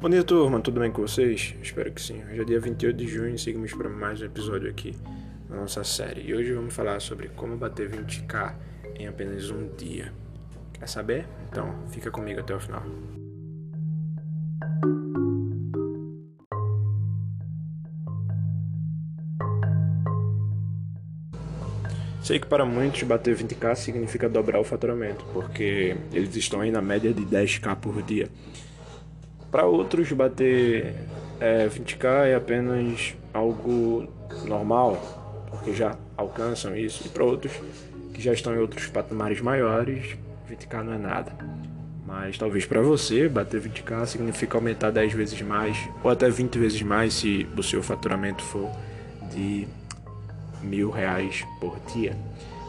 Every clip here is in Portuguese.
Bom dia, turma, tudo bem com vocês? Espero que sim. Hoje é dia 28 de junho e seguimos para mais um episódio aqui da nossa série. E hoje vamos falar sobre como bater 20k em apenas um dia. Quer saber? Então fica comigo até o final. Sei que para muitos bater 20k significa dobrar o faturamento, porque eles estão aí na média de 10k por dia. Para outros, bater é, 20k é apenas algo normal, porque já alcançam isso, e para outros que já estão em outros patamares maiores, 20k não é nada. Mas talvez para você, bater 20k significa aumentar 10 vezes mais, ou até 20 vezes mais se o seu faturamento for de mil reais por dia.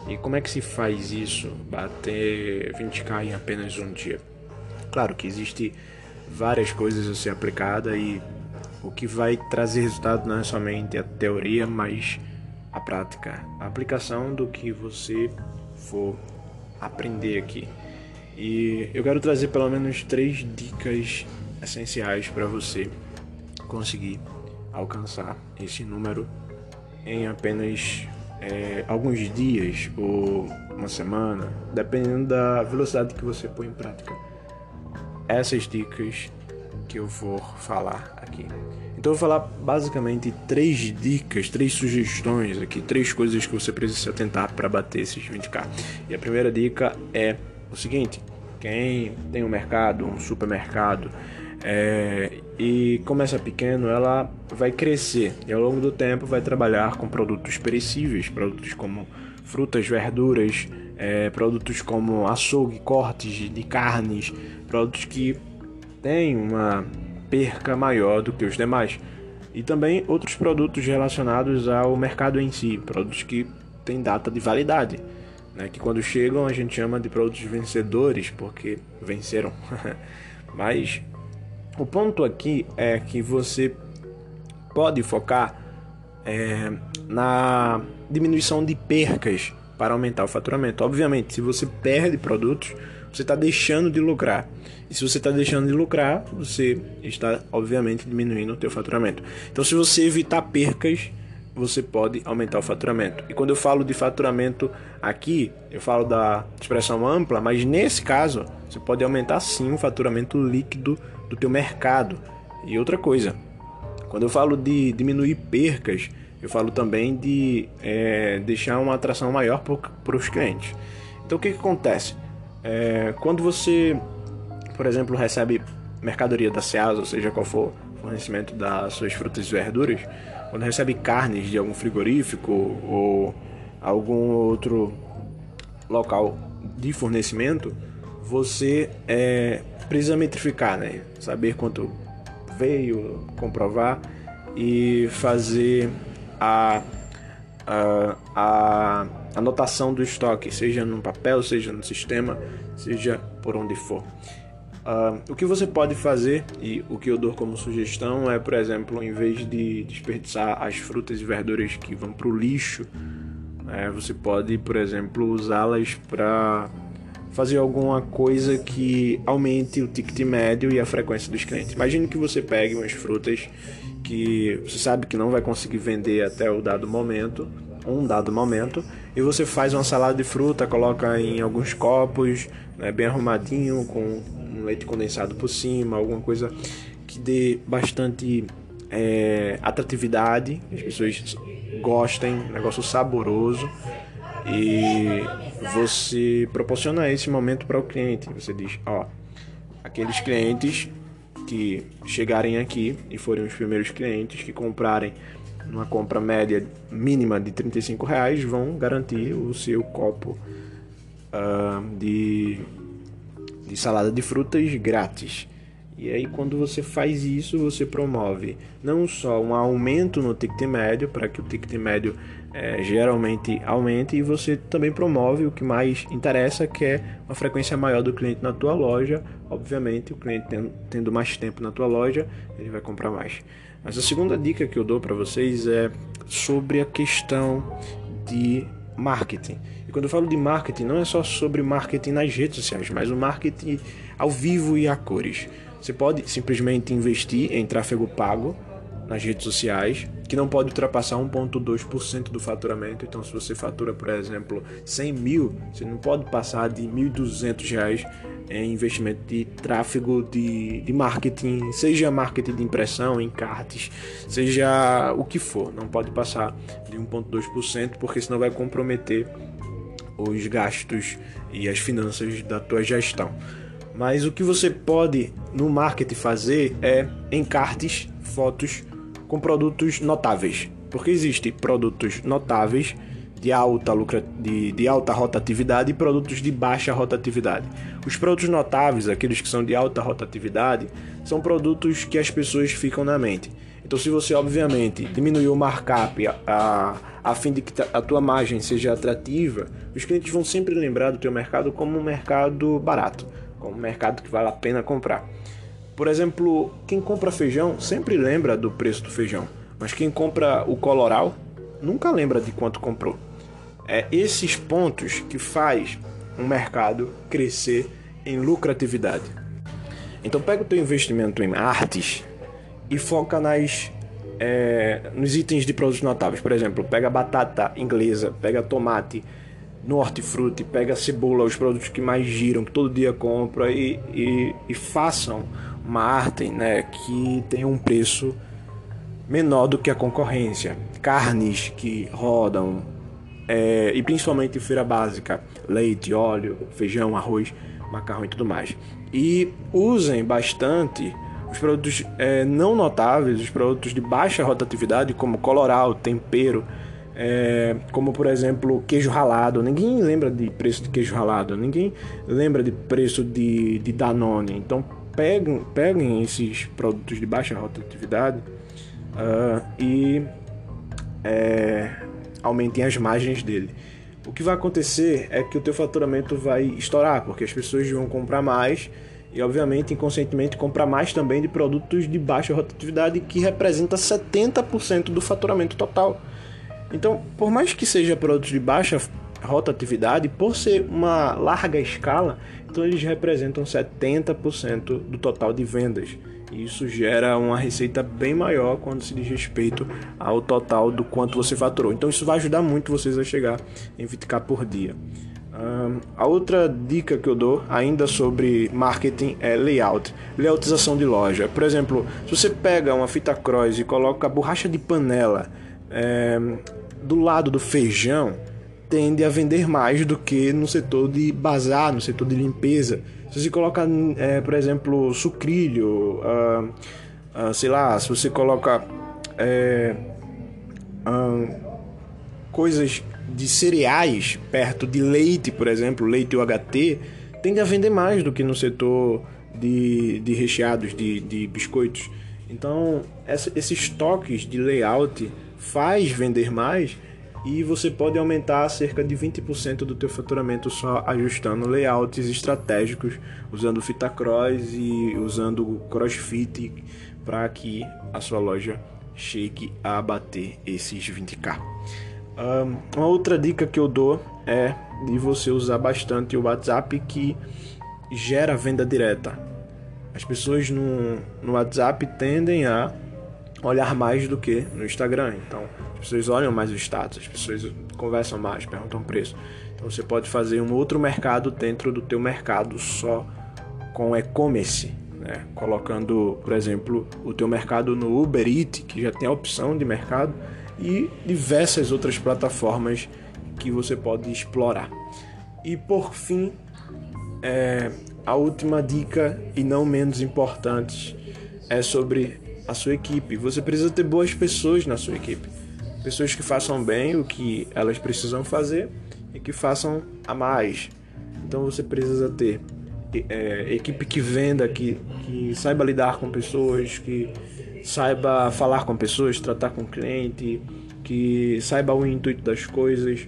E como é que se faz isso? Bater 20k em apenas um dia? Claro que existe várias coisas a ser aplicada e o que vai trazer resultado não é somente a teoria, mas a prática, a aplicação do que você for aprender aqui. E eu quero trazer pelo menos três dicas essenciais para você conseguir alcançar esse número em apenas é, alguns dias ou uma semana, dependendo da velocidade que você põe em prática. Essas dicas que eu vou falar aqui. Então eu vou falar basicamente três dicas, três sugestões aqui, três coisas que você precisa se atentar para bater esses 20k. E a primeira dica é o seguinte: quem tem um mercado, um supermercado, é, e começa pequeno, ela vai crescer e ao longo do tempo vai trabalhar com produtos perecíveis, produtos como frutas, verduras, é, produtos como açougue, cortes de carnes, produtos que têm uma perca maior do que os demais. E também outros produtos relacionados ao mercado em si, produtos que têm data de validade, né, que quando chegam a gente chama de produtos vencedores porque venceram. Mas o ponto aqui é que você pode focar é, na diminuição de percas para aumentar o faturamento. Obviamente, se você perde produtos, você está deixando de lucrar. E se você está deixando de lucrar, você está, obviamente, diminuindo o teu faturamento. Então, se você evitar percas, você pode aumentar o faturamento. E quando eu falo de faturamento aqui, eu falo da expressão ampla, mas nesse caso, você pode aumentar sim o faturamento líquido do teu mercado. E outra coisa, quando eu falo de diminuir percas, eu falo também de é, deixar uma atração maior para os clientes. Então o que, que acontece? É, quando você, por exemplo, recebe mercadoria da Ceasa, ou seja qual for o fornecimento das suas frutas e verduras, quando recebe carnes de algum frigorífico ou algum outro local de fornecimento, você é, precisa metrificar, né? Saber quanto veio, comprovar e fazer a, a, a anotação do estoque, seja no papel, seja no sistema, seja por onde for. Uh, o que você pode fazer e o que eu dou como sugestão é, por exemplo, em vez de desperdiçar as frutas e verduras que vão para o lixo, é, você pode, por exemplo, usá-las para fazer alguma coisa que aumente o ticket médio e a frequência dos clientes. Imagine que você pegue umas frutas que você sabe que não vai conseguir vender até o dado momento, um dado momento, e você faz uma salada de fruta, coloca em alguns copos, né, bem arrumadinho, com um leite condensado por cima, alguma coisa que dê bastante é, atratividade, as pessoas gostem, negócio saboroso e você proporciona esse momento para o cliente. Você diz, ó, aqueles clientes que chegarem aqui e forem os primeiros clientes que comprarem uma compra média mínima de 35 reais vão garantir o seu copo uh, de, de salada de frutas grátis. E aí, quando você faz isso, você promove não só um aumento no ticket médio, para que o ticket médio é, geralmente aumente, e você também promove o que mais interessa, que é uma frequência maior do cliente na tua loja. Obviamente, o cliente tendo, mais tempo na tua loja, ele vai comprar mais. Mas a segunda dica que eu dou para vocês é sobre a questão de marketing. E quando eu falo de marketing, não é só sobre marketing nas redes sociais, mas o marketing ao vivo e a cores. Você pode simplesmente investir em tráfego pago nas redes sociais, que não pode ultrapassar 1,2% do faturamento. Então, se você fatura, por exemplo, 100 mil, você não pode passar de 1.200 reais em investimento de tráfego de, de marketing, seja marketing de impressão, encartes, seja o que for. Não pode passar de 1,2%, porque senão vai comprometer os gastos e as finanças da tua gestão. Mas o que você pode no marketing fazer é encartes, fotos com produtos notáveis. Porque existem produtos notáveis de alta, lucra, de, de alta rotatividade e produtos de baixa rotatividade. Os produtos notáveis, aqueles que são de alta rotatividade, são produtos que as pessoas ficam na mente. Então, se você obviamente diminuir o markup a, a, a fim de que a tua margem seja atrativa, os clientes vão sempre lembrar do teu mercado como um mercado barato como um mercado que vale a pena comprar. Por exemplo, quem compra feijão sempre lembra do preço do feijão, mas quem compra o coloral nunca lembra de quanto comprou. É esses pontos que faz um mercado crescer em lucratividade. Então pega o teu investimento em artes e foca nas é, nos itens de produtos notáveis. Por exemplo, pega batata inglesa, pega tomate, no hortifruti, pega a cebola, os produtos que mais giram, que todo dia compra e, e, e façam uma arte né, que tenha um preço menor do que a concorrência. Carnes que rodam, é, e principalmente feira básica, leite, óleo, feijão, arroz, macarrão e tudo mais. E usem bastante os produtos é, não notáveis, os produtos de baixa rotatividade, como coloral, tempero, é, como por exemplo queijo ralado. Ninguém lembra de preço de queijo ralado, ninguém lembra de preço de, de Danone. Então peguem, peguem esses produtos de baixa rotatividade uh, e é, aumentem as margens dele. O que vai acontecer é que o teu faturamento vai estourar, porque as pessoas vão comprar mais e obviamente inconscientemente comprar mais também de produtos de baixa rotatividade que representa 70% do faturamento total. Então, por mais que seja produtos de baixa rotatividade, por ser uma larga escala, então eles representam 70% do total de vendas. E isso gera uma receita bem maior quando se diz respeito ao total do quanto você faturou. Então isso vai ajudar muito vocês a chegar em 20k por dia. Um, a outra dica que eu dou ainda sobre marketing é layout, layoutização de loja. Por exemplo, se você pega uma fita cross e coloca borracha de panela é, do lado do feijão tende a vender mais do que no setor de bazar, no setor de limpeza. Se você coloca, é, por exemplo, sucrilho, uh, uh, sei lá, se você coloca é, uh, coisas de cereais perto de leite, por exemplo, leite UHT, tende a vender mais do que no setor de, de recheados, de, de biscoitos. Então, essa, esses toques de layout faz vender mais e você pode aumentar cerca de 20% do teu faturamento só ajustando layouts estratégicos, usando fita cross e usando crossfit para que a sua loja chegue a bater esses 20k. Um, uma outra dica que eu dou é de você usar bastante o WhatsApp que gera venda direta. As pessoas no, no WhatsApp tendem a olhar mais do que no Instagram. Então, as pessoas olham mais o status, as pessoas conversam mais, perguntam preço. Então, você pode fazer um outro mercado dentro do teu mercado só com e-commerce, né? Colocando, por exemplo, o teu mercado no Uber Eats, que já tem a opção de mercado, e diversas outras plataformas que você pode explorar. E por fim, é, a última dica e não menos importante é sobre a sua equipe. Você precisa ter boas pessoas na sua equipe. Pessoas que façam bem o que elas precisam fazer e que façam a mais. Então você precisa ter é, equipe que venda, que, que saiba lidar com pessoas, que saiba falar com pessoas, tratar com cliente, que saiba o intuito das coisas.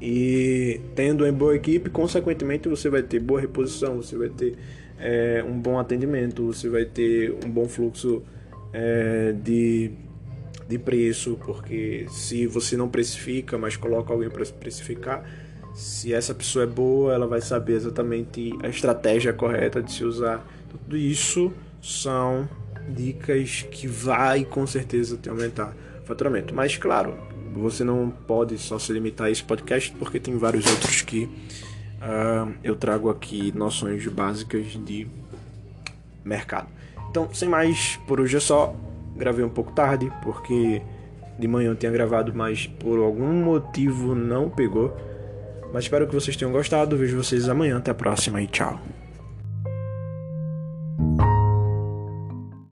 E tendo uma boa equipe, consequentemente você vai ter boa reposição, você vai ter é, um bom atendimento, você vai ter um bom fluxo é, de, de preço, porque se você não precifica, mas coloca alguém para precificar, se essa pessoa é boa, ela vai saber exatamente a estratégia correta de se usar Tudo isso são dicas que vai com certeza te aumentar o faturamento. Mas claro, você não pode só se limitar a esse podcast porque tem vários outros que uh, eu trago aqui noções básicas de mercado. Então, sem mais, por hoje é só. Gravei um pouco tarde porque de manhã eu tinha gravado, mas por algum motivo não pegou. Mas espero que vocês tenham gostado. Vejo vocês amanhã. Até a próxima e tchau.